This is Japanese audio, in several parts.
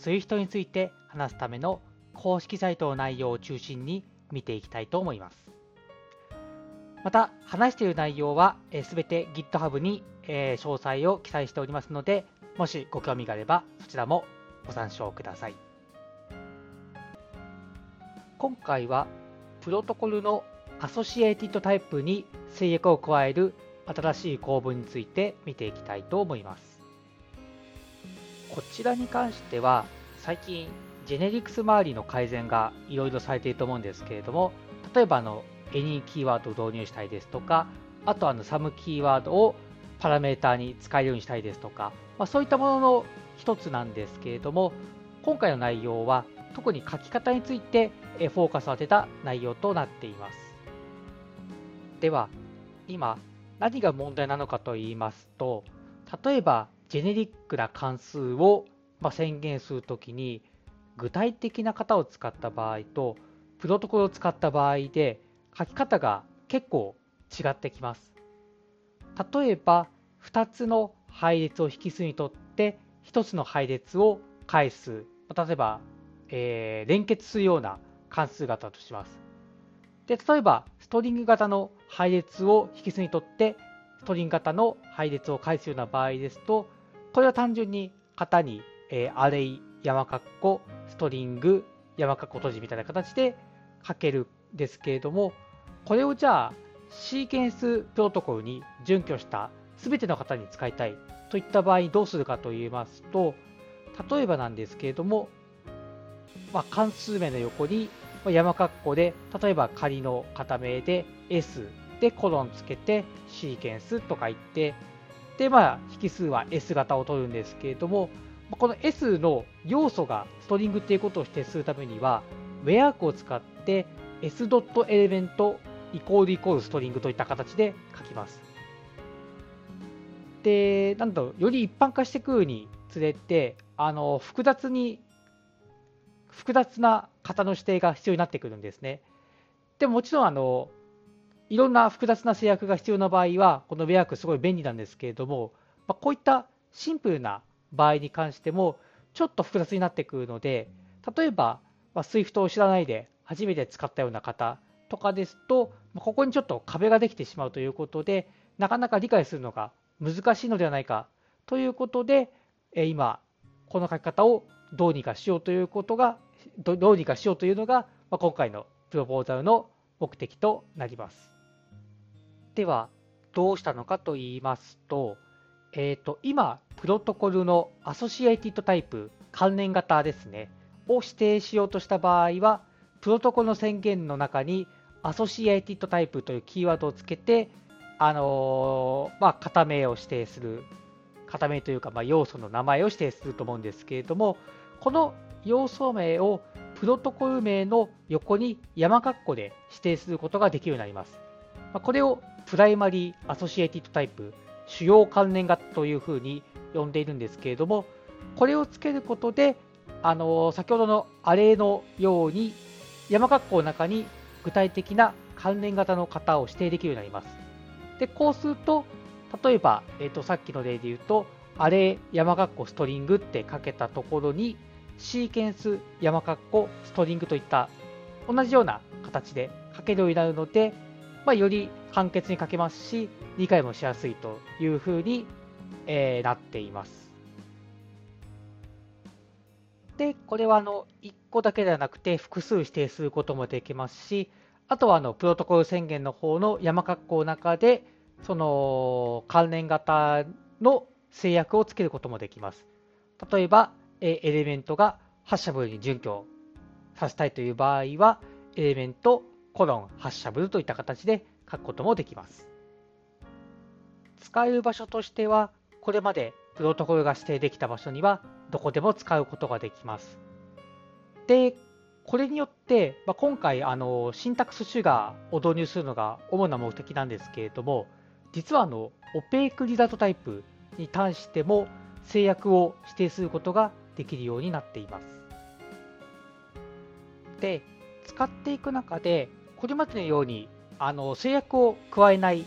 SWIFT について話すための公式サイトの内容を中心に見ていきたいと思います。また、話している内容はすべて GitHub に詳細を記載しておりますので、もしご興味があればそちらもご参照ください。今回はプロトコルのアソシエイティッドタイプに制約を加える新しい構文について見ていきたいと思います。こちらに関しては最近ジェネリクス周りの改善がいろいろされていると思うんですけれども例えばあの any キーワードを導入したいですとかあとあの some キーワードをパラメーターに使えるようにしたいですとか、まあ、そういったものの一つなんですけれども今回の内容は特に書き方についてフォーカスを当てた内容となっています。では今何が問題なのかと言いますと例えばジェネリックな関数を、ま宣言するときに、具体的な型を使った場合と、プロトコルを使った場合で、書き方が結構違ってきます。例えば、2つの配列を引数にとって、1つの配列を返す。例えば、えー、連結するような関数型とします。で、例えば、ストリング型の配列を引数にとって、ストリング型の配列を返すような場合ですと、これは単純に型に、えー、アレイ、山括弧、ストリング、山括弧閉じみたいな形で書けるんですけれども、これをじゃあ、シーケンスプロトコルに準拠した全ての型に使いたいといった場合どうするかと言いますと、例えばなんですけれども、まあ、関数名の横に山括弧で、例えば仮の型名で S でコロンつけてシーケンスと書いて、で、まあ、引数は S 型を取るんですけれども、この S の要素がストリングっていうことを指定するためには、ウェアークを使って S ドットエレメントイコールイコールストリングといった形で書きます。で、なんと、より一般化してくるにつれて、あの、複雑に、複雑な型の指定が必要になってくるんですね。でもちろん、あの、いろんな複雑な制約が必要な場合は、このウェアクすごい便利なんですけれども、ま、こういったシンプルな場合に関しても、ちょっと複雑になってくるので、例えば、まあ、SWIFT を知らないで初めて使ったような方とかですと、ここにちょっと壁ができてしまうということで、なかなか理解するのが難しいのではないかということで、今、この書き方をどうにかしようということが、どうにかしようというのが、今回のプロポーザルの目的となります。では、どうしたのかと言いますと、えっ、ー、と、今、プロトコルのアソシエイティッドタイプ、関連型ですね、を指定しようとした場合は、プロトコルの宣言の中に、アソシエイティッドタイプというキーワードをつけて、あのー、まあ、型名を指定する、型名というか、まあ、要素の名前を指定すると思うんですけれども、この要素名をプロトコル名の横に山括弧で指定することができるようになります。まこれを primary associated type、主要関連型というふうに呼んでいるんですけれども、これをつけることで、あの先ほどの Array のように山括弧の中に具体的な関連型の型を指定できるようになります。で、こうすると、例えば、えーと、さっきの例で言うと、 Array 山括弧 String って書けたところに、 Sequence 山括弧 String といった同じような形で書けるようになるので、まあ、より簡潔に書けますし、理解もしやすいというふうに、えー、なっています。で、これはあの1個だけではなくて複数指定することもできますし、あとはあのプロトコル宣言の方の山括弧の中で、その関連型の制約をつけることもできます。例えば、えエレメントがハッシャブルに準拠させたいという場合は、エレメントコロンハッシャブルといった形で書くこともできます。使える場所としては、これまでプロトコルが指定できた場所にはどこでも使うことができます。で、これによって、まあ、今回あの、シンタクスシュガーを導入するのが主な目的なんですけれども、実はあの opaque result type に対しても制約を指定することができるようになっています。で、使っていく中で、これまでのようにあの制約を加えない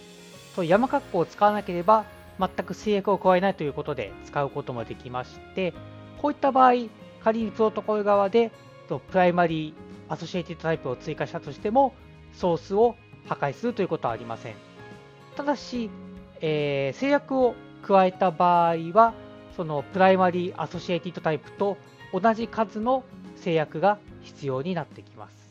と山括弧を使わなければ全く制約を加えないということで使うこともできまして、こういった場合、仮にプロトコル側で primary associated type を追加したとしても、ソースを破壊するということはありません。ただし、えー、制約を加えた場合は、その primary associated type と同じ数の制約が必要になってきます。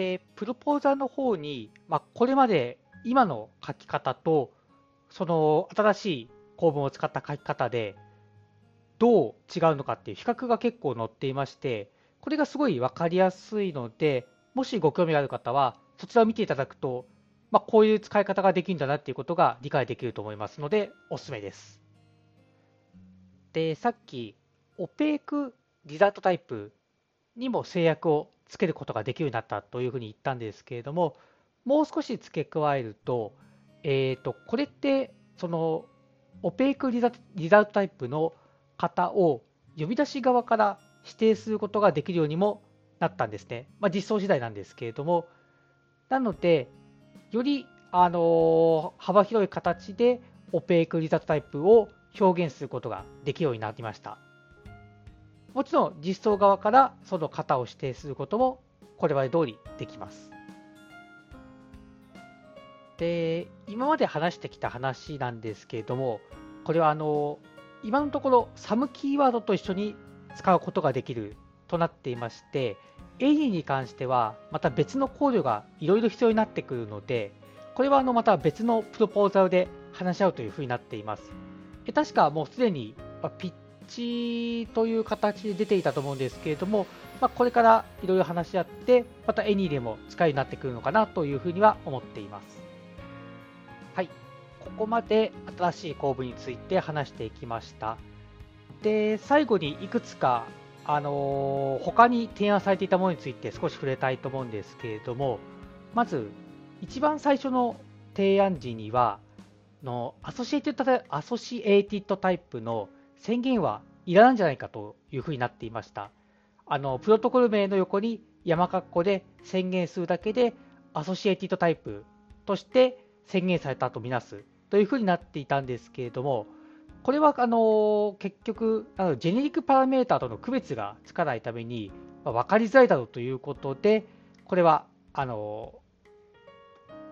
で、 proposal の方に、まあ、これまで今の書き方と、その新しい構文を使った書き方で、どう違うのかっていう比較が結構載っていまして、これがすごい分かりやすいので、もしご興味がある方は、そちらを見ていただくと、まあ、こういう使い方ができるんだなっていうことが理解できると思いますので、おすすめです。で、さっき、オペークリザートタイプにも制約をつけることができるようになったというふうに言ったんですけれども、もう少し付け加えると、えーと、これって、その、オペークリザリザートタイプの型を呼び出し側から指定することができるようにもなったんですね。まあ、実装時代なんですけれども、なので、より、あの幅広い形でオペークリザートタイプを表現することができるようになりました。もちろん実装側からその型を指定することもこれまで通りできます。で、今まで話してきた話なんですけれども、これはあの今のところサムキーワードと一緒に使うことができるとなっていまして、エリに関してはまた別の考慮がいろいろ必要になってくるので、これはあのまた別のプロポーザルで話し合うというふうになっています。確かもうすでにピッチという形で出ていたと思うんですけれども、まあ、これからいろいろ話し合って、またエニーでも使いになってくるのかなというふうには思っています。はい、ここまで新しい工部について話していきました。で、最後にいくつかあのー、他に提案されていたものについて少し触れたいと思うんですけれども、まず、一番最初の提案時には、のアソシエイティッドタイプの宣言はいらないんじゃないかというふうになっていました。あのプロトコル名の横に山括弧で宣言するだけでアソシエイティドタイプとして宣言されたとみなすというふうになっていたんですけれども、これはあの結局あの、ジェネリックパラメータとの区別がつかないために、まあ、分かりづらいだろうということで、これはあの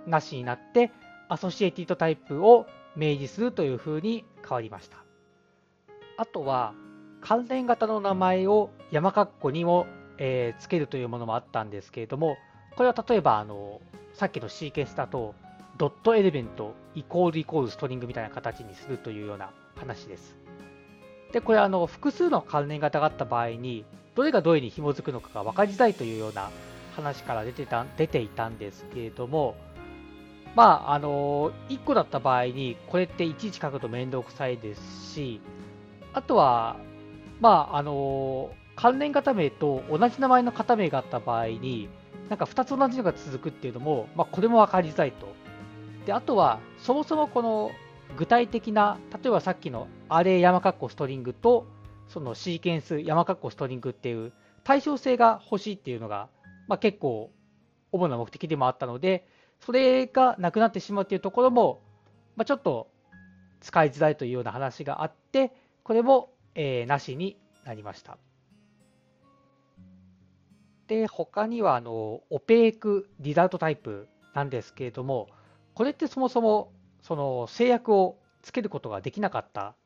なしになって、アソシエティドタイプを明示するというふうに変わりました。あとは、関連型の名前を山括弧にも、えー、つけるというものもあったんですけれども、これは例えばあのさっきのシーケンスだと、ドットエレメントイコールイコールストリングみたいな形にするというような話です。で、これあの複数の関連型があった場合に、どれがどれに紐づくのかが分かりづらいというような話から出てた出ていたんですけれども、まあ、あの、1個だった場合に、これっていちいち書くと面倒くさいですし、あとは、まあ、あの、関連型名と同じ名前の型名があった場合に、なんか2つ同じのが続くっていうのも、まあ、これも分かりづらいと。で、あとは、そもそもこの具体的な、例えばさっきのアレ山括弧ストリングと、そのシーケンス山括弧ストリングっていう対称性が欲しいっていうのが、まあ、結構主な目的でもあったので、それがなくなってしまうっていうところも、まあ、ちょっと使いづらいというような話があって、これも、えー、なしになりました。で、他にはあのオペークリザルトタイプなんですけれども、これってそもそもその制約をつけることができなかった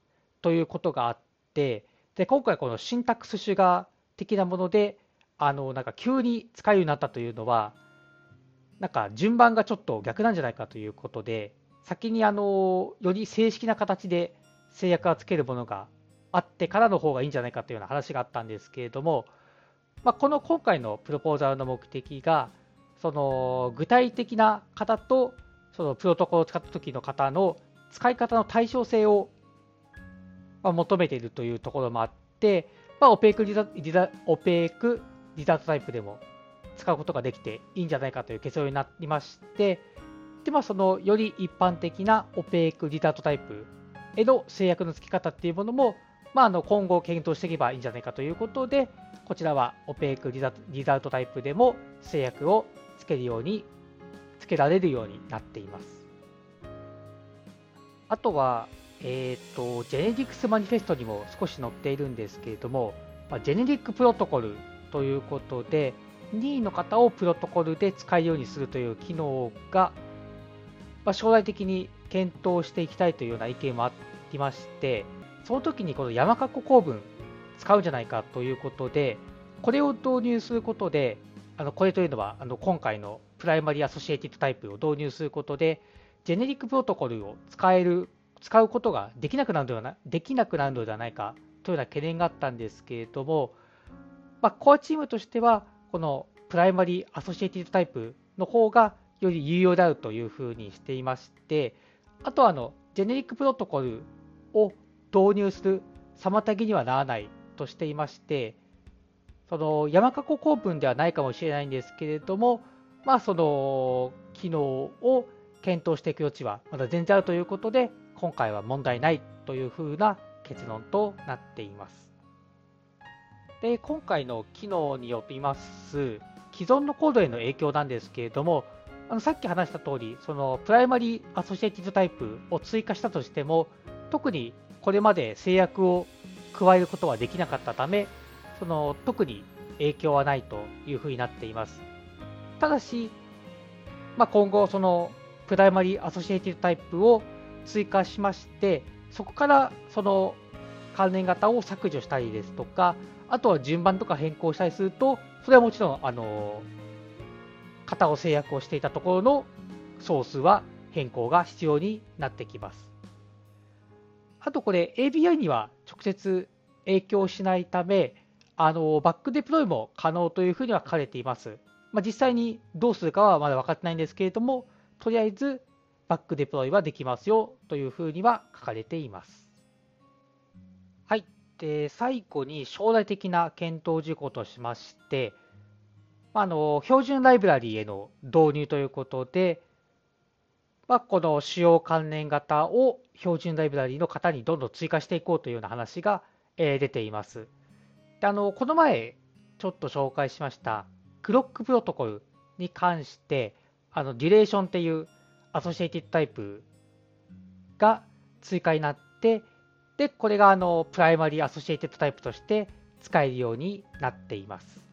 ということがあって、で、今回このシンタックスシュガー的なもので、あの、なんか急に使えるようになったというのは、なんか順番がちょっと逆なんじゃないかということで、先にあの、より正式な形で制約がつけるものがあってからの方がいいんじゃないかというような話があったんですけれども、まあ、この今回のプロポーザルの目的が、その具体的な方とそのプロトコルを使った時の方の使い方の対称性を求めているというところもあって、まあ、オペークリザオペークリザートタイプでも使うことができていいんじゃないかという結論になりまして、でまあ、そのより一般的なオペークリザートタイプへの制約の付き方っていうものも、まあ、あの今後検討していけばいいんじゃないかということで、こちらはオペークリザリザートタイプでも制約をつけるように、つけられるようになっています。あとは、えっ、ー、と、ジェネリックスマニフェストにも少し載っているんですけれども、まあ、 generic protocol ということで、任意の型をプロトコルで使えるようにするという機能が、まあ、将来的に検討していきたいというような意見もありまして、その時にこの山括弧構文使うんじゃないかということで、これを導入することで、あのこれというのはあの今回の primary associated type を導入することで、 generic protocol を使える、使うことができなくなるのではなできなくなるのではないかというような懸念があったんですけれども、まあ、 core team としては、この primary associated type の方がより有用であるというふうにしていまして、あとはあの generic protocol を導入する妨げにはならないとしていまして、その山括弧構文ではないかもしれないんですけれども、まあ、その機能を検討していく余地はまだ全然あるということで、今回は問題ないというふうな結論となっています。で今回の機能によります既存のコードへの影響なんですけれども、あのさっき話した通り、その primary associated type を追加したとしても、特にこれまで制約を加えることはできなかったため、その特に影響はないというふうになっています。ただし、まあ、今後、その primary associated type を追加しまして、そこからその関連型を削除したりですとか、あとは順番とか変更したりすると、それはもちろん、あの、型を制約をしていたところのソースは変更が必要になってきます。あとこれ ABI には直接影響しないため、あのバックデプロイも可能というふうには書かれています。まあ、実際にどうするかはまだ分かってないんですけれども、とりあえずバックデプロイはできますよというふうには書かれています。はい。で、最後に将来的な検討事項としまして、あの標準ライブラリーへの導入ということで、まあ、この主要関連型を標準ライブラリの型にどんどん追加していこうというような話が、え出ています。であのこの前ちょっと紹介しました Clock protocol に関してあの Duration っていう associated type が追加になってでこれがあの primary associated type として使えるようになっています。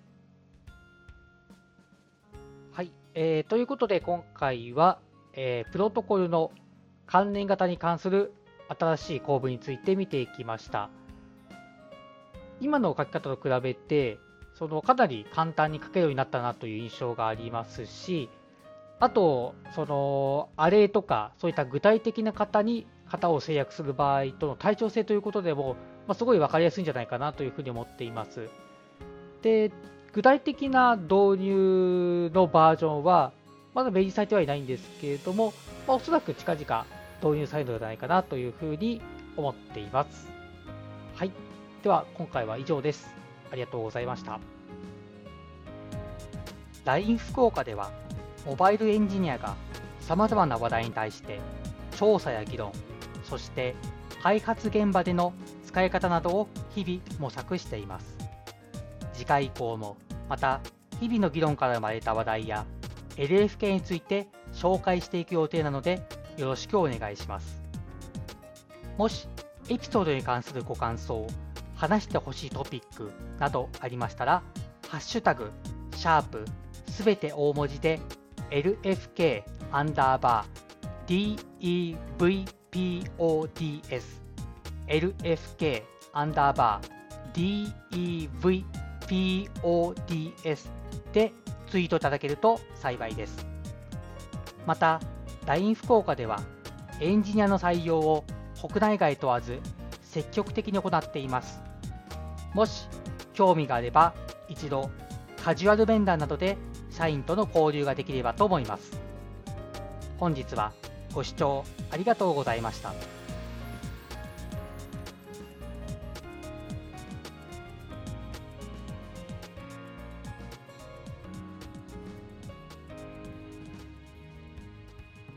えー、ということで今回はえー、プロトコルの関連型に関する新しい構文について見ていきました。今の書き方と比べて、そのかなり簡単に書けるようになったなという印象がありますし、あと、そのアレとか、そういった具体的な型に型を制約する場合との対称性ということでも、まあ、すごい分かりやすいんじゃないかなというふうに思っています。で、具体的な導入のバージョンは、まだ明示されてはいないんですけれども、まあ、おそらく近々導入されるのではないかなというふうに思っています。はい。では、今回は以上です。ありがとうございました。LINE 福岡では、モバイルエンジニアが様々な話題に対して調査や議論、そして開発現場での使い方などを日々模索しています。次回以降もまた日々の議論から生まれた話題や LFK について紹介していく予定なのでよろしくお願いします。もしエピソードに関するご感想、話してほしいトピックなどありましたら、ハッシュタグ、シャープ、すべて大文字で LFK アンダーバー DEVPODS LFK アンダーバー DEVPODS PODS でツイートいただけると幸いです。また、LINE 福岡ではエンジニアの採用を国内外問わず積極的に行っています。もし興味があれば一度カジュアル面談などで社員との交流ができればと思います。本日はご視聴ありがとうございました。